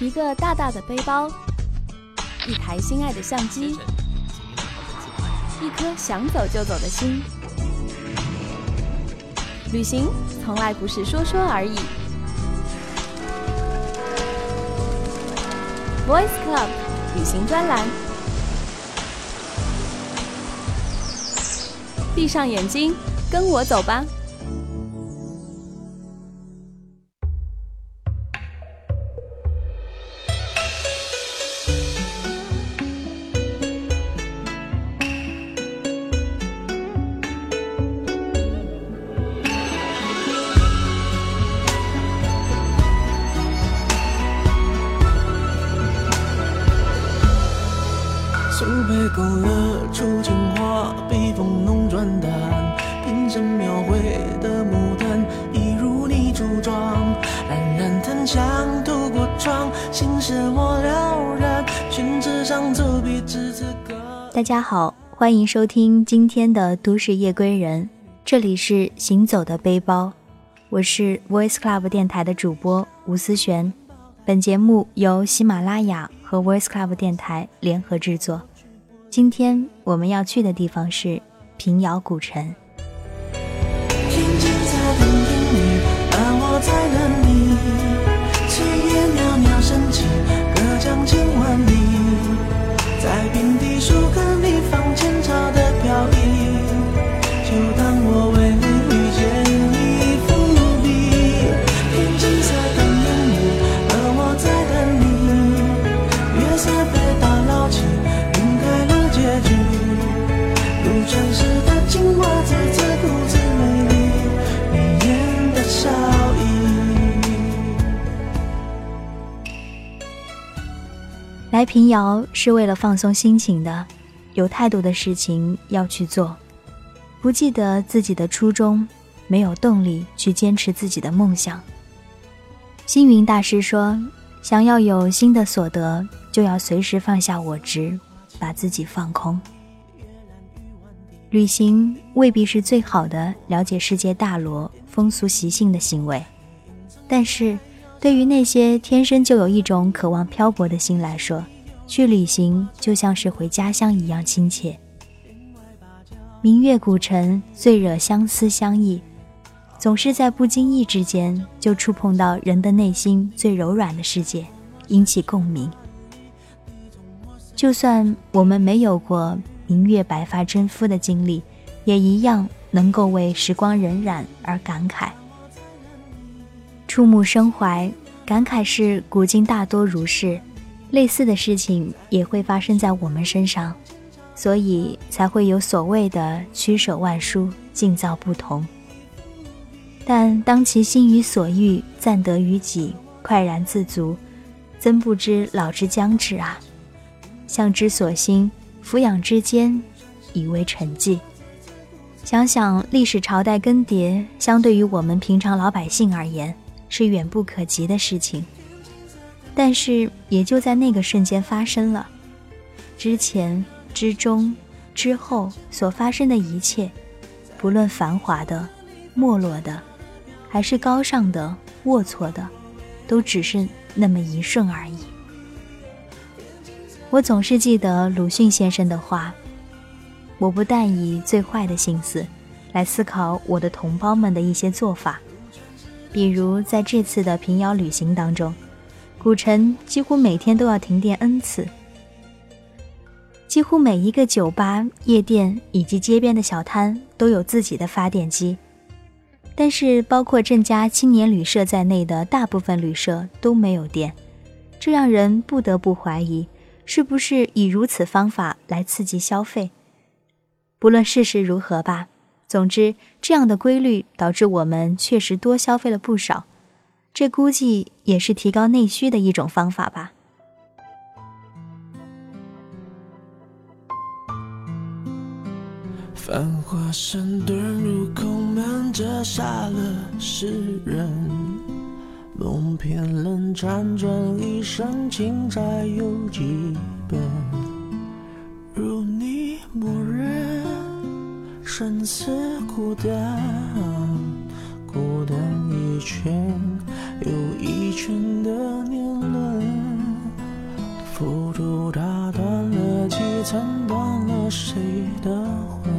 一个大大的背包，一台心爱的相机，一颗想走就走的心。旅行从来不是说说而已。Voice Club 旅行专栏，闭上眼睛，跟我走吧。大家好，欢迎收听今天的《都市夜归人》，这里是行走的背包，我是 Voice Club 电台的主播吴思璇。本节目由喜马拉雅和 Voice Club 电台联合制作。今天我们要去的地方是平遥古城。在平遥是为了放松心情的，有太多的事情要去做，不记得自己的初衷，没有动力去坚持自己的梦想。星云大师说：“想要有新的所得，就要随时放下我执，把自己放空。旅行未必是最好的了解世界大罗风俗习性的行为，但是。”对于那些天生就有一种渴望漂泊的心来说，去旅行就像是回家乡一样亲切。明月古城最惹相思相忆，总是在不经意之间就触碰到人的内心最柔软的世界，引起共鸣。就算我们没有过明月白发征夫的经历，也一样能够为时光荏苒而感慨。触目生怀，感慨是古今大多如是，类似的事情也会发生在我们身上，所以才会有所谓的曲舍万殊，境造不同。但当其心于所欲，暂得于己，快然自足，怎不知老之将至啊？向之所欣，俯仰之间，已为沉寂。想想历史朝代更迭，相对于我们平常老百姓而言。是远不可及的事情，但是也就在那个瞬间发生了。之前、之中、之后所发生的一切，不论繁华的、没落的，还是高尚的、龌龊的，都只是那么一瞬而已。我总是记得鲁迅先生的话：“我不但以最坏的心思来思考我的同胞们的一些做法。”比如在这次的平遥旅行当中，古城几乎每天都要停电 n 次，几乎每一个酒吧、夜店以及街边的小摊都有自己的发电机，但是包括郑家青年旅社在内的大部分旅社都没有电，这让人不得不怀疑，是不是以如此方法来刺激消费？不论事实如何吧，总之，这样的规律导致我们确实多消费了不少，这估计也是提高内需的一种方法吧。繁华山遁入空门，折煞了世人。梦偏冷，辗转一生，情债有几本？如你默认，生死孤单，孤单一圈又一圈的年轮，浮屠打断了几层，断了谁的魂？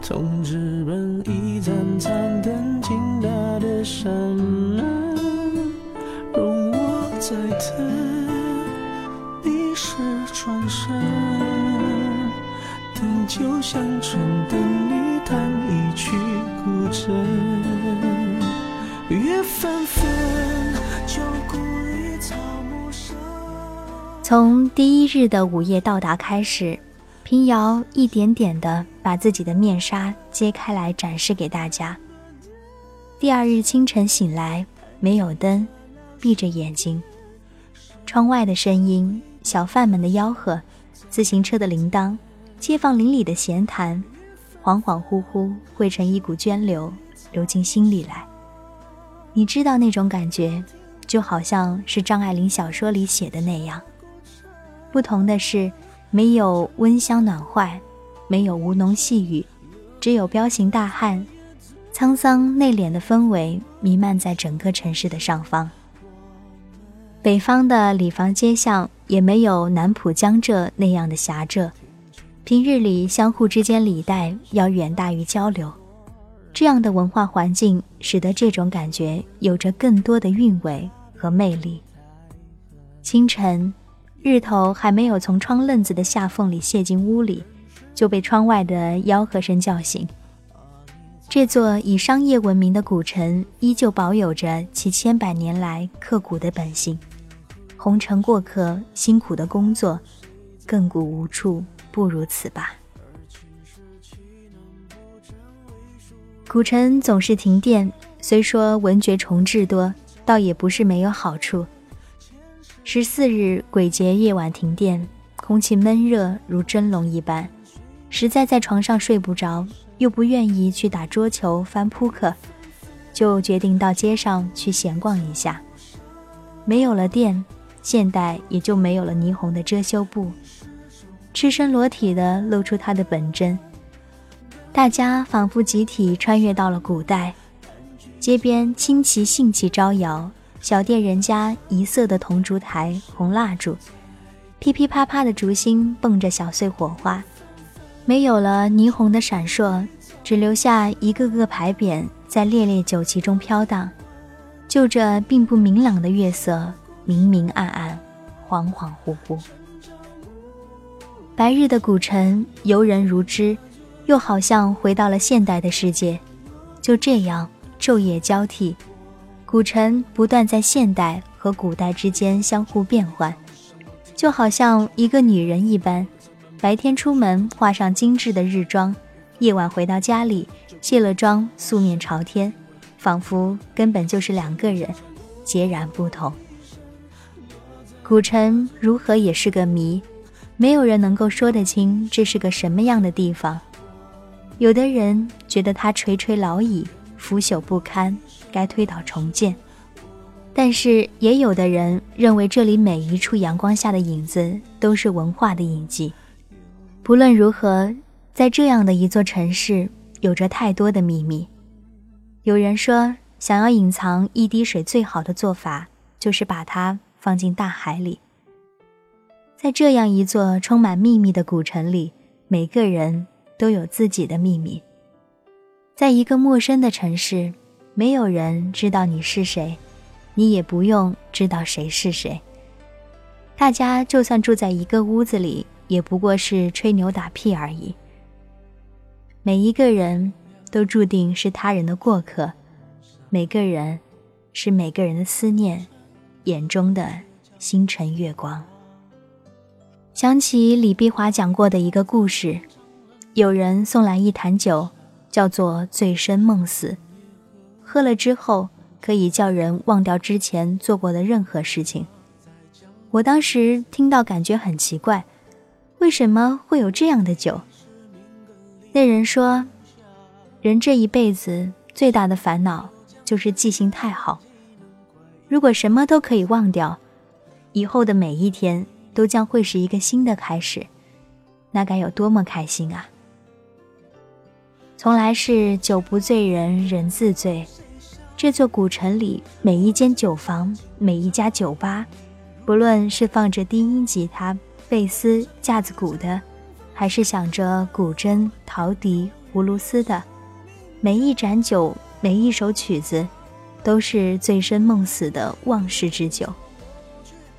从纸本一盏残灯，倾大的山门，容我再等，你是转身，等酒香醇，等你弹一曲古筝，月纷纷，旧故里草木深。从第一日的午夜到达开始。平遥一点点地把自己的面纱揭开来展示给大家。第二日清晨醒来，没有灯，闭着眼睛，窗外的声音、小贩们的吆喝、自行车的铃铛、街坊邻里的闲谈，恍恍惚惚汇成一股涓流，流进心里来。你知道那种感觉，就好像是张爱玲小说里写的那样。不同的是。没有温香暖坏，没有吴侬细语，只有彪形大汉，沧桑内敛的氛围弥漫在整个城市的上方。北方的里坊街巷也没有南浦江浙那样的狭窄，平日里相互之间礼待要远大于交流，这样的文化环境使得这种感觉有着更多的韵味和魅力。清晨。日头还没有从窗楞子的下缝里泄进屋里，就被窗外的吆喝声叫醒。这座以商业闻名的古城，依旧保有着其千百年来刻骨的本性。红尘过客，辛苦的工作，亘古无处不如此吧。古城总是停电，虽说闻觉虫豸多，倒也不是没有好处。十四日鬼节夜晚停电，空气闷热如蒸笼一般，实在在床上睡不着，又不愿意去打桌球、翻扑克，就决定到街上去闲逛一下。没有了电，现代也就没有了霓虹的遮羞布，赤身裸体的露出它的本真。大家仿佛集体穿越到了古代，街边青旗兴起招摇。小店人家一色的铜烛台、红蜡烛，噼噼啪啪的烛芯蹦着小碎火花，没有了霓虹的闪烁，只留下一个个牌匾在烈烈酒旗中飘荡。就这并不明朗的月色，明明暗暗，恍恍惚惚。白日的古城游人如织，又好像回到了现代的世界。就这样昼夜交替。古城不断在现代和古代之间相互变换，就好像一个女人一般，白天出门化上精致的日妆，夜晚回到家里卸了妆，素面朝天，仿佛根本就是两个人，截然不同。古城如何也是个谜，没有人能够说得清这是个什么样的地方。有的人觉得它垂垂老矣，腐朽不堪。该推倒重建，但是也有的人认为这里每一处阳光下的影子都是文化的印记。不论如何，在这样的一座城市，有着太多的秘密。有人说，想要隐藏一滴水，最好的做法就是把它放进大海里。在这样一座充满秘密的古城里，每个人都有自己的秘密。在一个陌生的城市。没有人知道你是谁，你也不用知道谁是谁。大家就算住在一个屋子里，也不过是吹牛打屁而已。每一个人都注定是他人的过客，每个人是每个人的思念眼中的星辰月光。想起李碧华讲过的一个故事，有人送来一坛酒，叫做醉生梦死，喝了之后可以叫人忘掉之前做过的任何事情。我当时听到感觉很奇怪，为什么会有这样的酒？那人说，人这一辈子最大的烦恼就是记性太好。如果什么都可以忘掉，以后的每一天都将会是一个新的开始，那该有多么开心啊！从来是酒不醉人人自醉，这座古城里每一间酒房、每一家酒吧，不论是放着低音吉他、贝斯、架子鼓的，还是响着古筝、陶笛、葫芦丝的，每一盏酒、每一首曲子。都是醉生梦死的忘世之酒。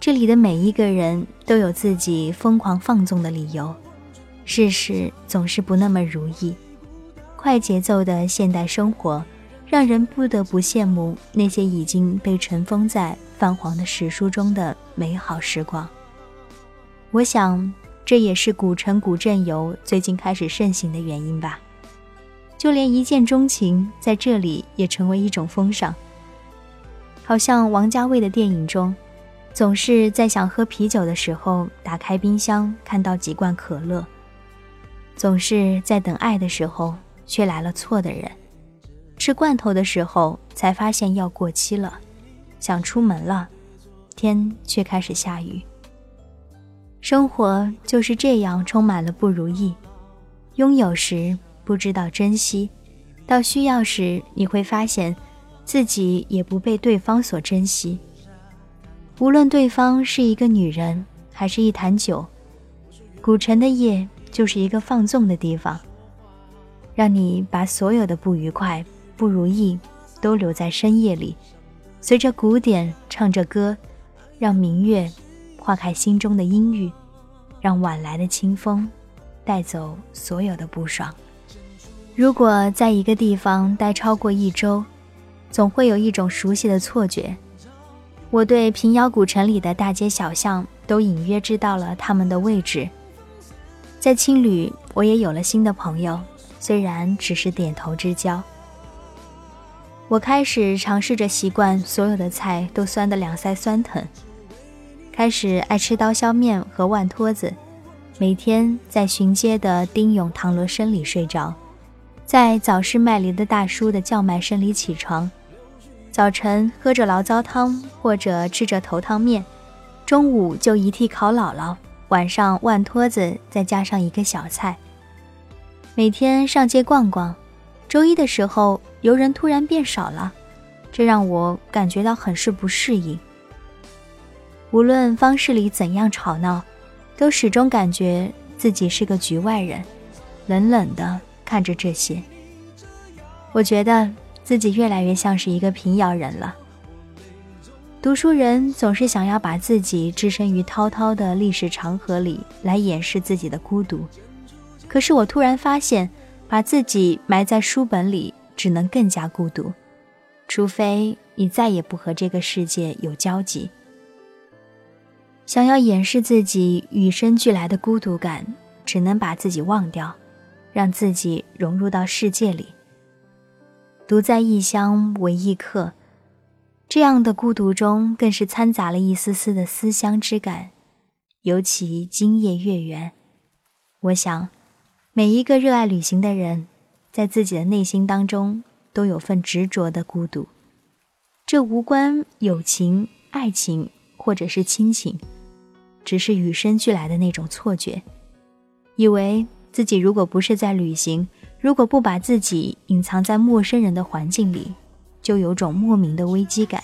这里的每一个人都有自己疯狂放纵的理由，世事总是不那么如意。快节奏的现代生活，让人不得不羡慕那些已经被尘封在泛黄的史书中的美好时光。我想，这也是古城古镇游最近开始盛行的原因吧。就连一见钟情在这里也成为一种风尚。好像王家卫的电影中，总是在想喝啤酒的时候打开冰箱看到几罐可乐，总是在等爱的时候却来了错的人，吃罐头的时候才发现药过期了，想出门了，天却开始下雨。生活就是这样充满了不如意，拥有时不知道珍惜，到需要时你会发现。自己也不被对方所珍惜。无论对方是一个女人，还是一坛酒，古城的夜就是一个放纵的地方，让你把所有的不愉快、不如意都留在深夜里，随着鼓点唱着歌，让明月化开心中的阴郁，让晚来的清风带走所有的不爽。如果在一个地方待超过一周，总会有一种熟悉的错觉，我对平遥古城里的大街小巷都隐约知道了他们的位置。在青旅，我也有了新的朋友，虽然只是点头之交。我开始尝试着习惯所有的菜都酸得两腮酸疼，开始爱吃刀削面和万托子，每天在巡街的丁勇唐罗声里睡着，在早市卖梨的大叔的叫卖声里起床。早晨喝着醪糟汤，或者吃着头汤面，中午就一屉烤姥姥，晚上万托子，再加上一个小菜。每天上街逛逛，周一的时候游人突然变少了，这让我感觉到很是不适应。无论方式里怎样吵闹，都始终感觉自己是个局外人，冷冷的看着这些。我觉得。自己越来越像是一个平遥人了。读书人总是想要把自己置身于滔滔的历史长河里，来掩饰自己的孤独。可是我突然发现，把自己埋在书本里，只能更加孤独。除非你再也不和这个世界有交集。想要掩饰自己与生俱来的孤独感，只能把自己忘掉，让自己融入到世界里。独在异乡为异客，这样的孤独中，更是掺杂了一丝丝的思乡之感。尤其今夜月圆，我想，每一个热爱旅行的人，在自己的内心当中，都有份执着的孤独。这无关友情、爱情，或者是亲情，只是与生俱来的那种错觉，以为自己如果不是在旅行。如果不把自己隐藏在陌生人的环境里，就有种莫名的危机感。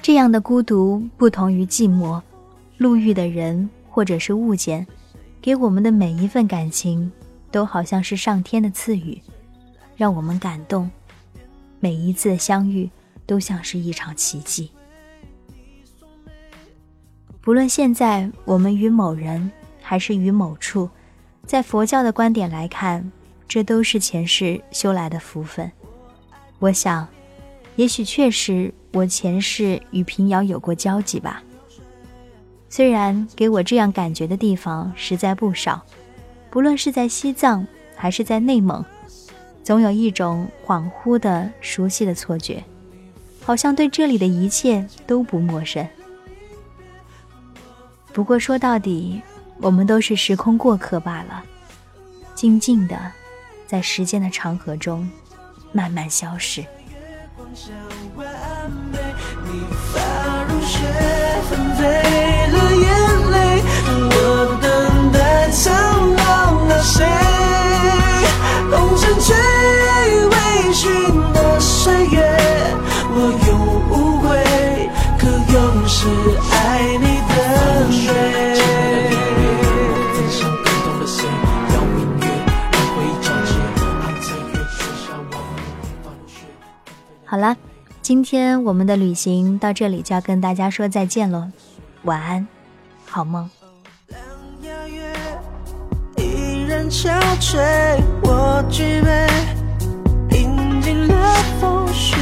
这样的孤独不同于寂寞，路遇的人或者是物件，给我们的每一份感情，都好像是上天的赐予，让我们感动。每一次相遇，都像是一场奇迹。不论现在我们与某人，还是与某处。在佛教的观点来看，这都是前世修来的福分。我想，也许确实我前世与平遥有过交集吧。虽然给我这样感觉的地方实在不少，不论是在西藏、还是在内蒙，总有一种恍惚的熟悉的错觉，好像对这里的一切都不陌生。不过说到底，我们都是时空过客罢了，静静的，在时间的长河中慢慢消逝。好了，今天我们的旅行到这里就要跟大家说再见喽，晚安，好梦。憔悴，我举杯，饮尽了风雪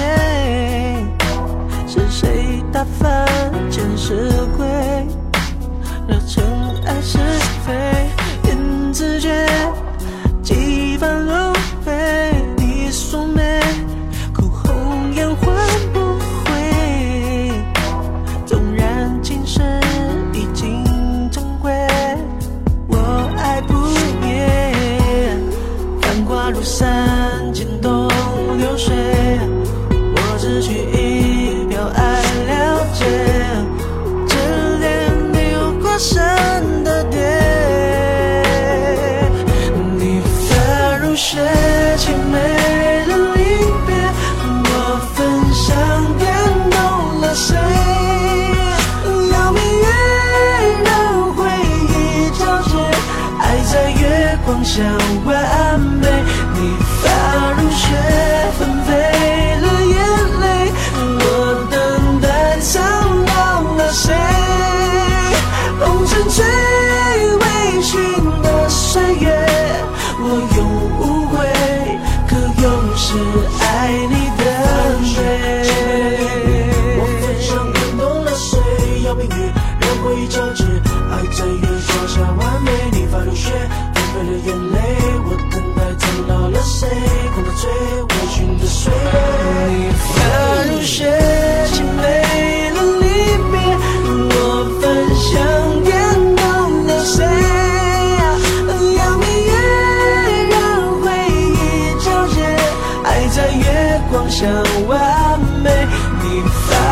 是谁打翻见识鬼？惹尘埃是非，言字诀，想问。光想完美，你发。